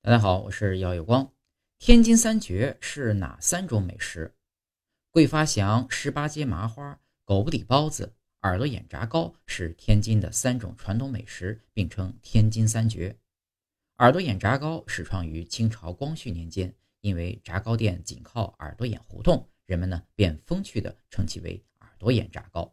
大家好我是姚有光。天津三绝是哪三种美食？桂发祥十八街麻花狗不理包子耳朵眼炸糕是天津的三种传统美食并称天津三绝。耳朵眼炸糕始创于清朝光绪年间因为炸糕店紧靠耳朵眼胡同人们呢便风趣地称其为耳朵眼炸糕。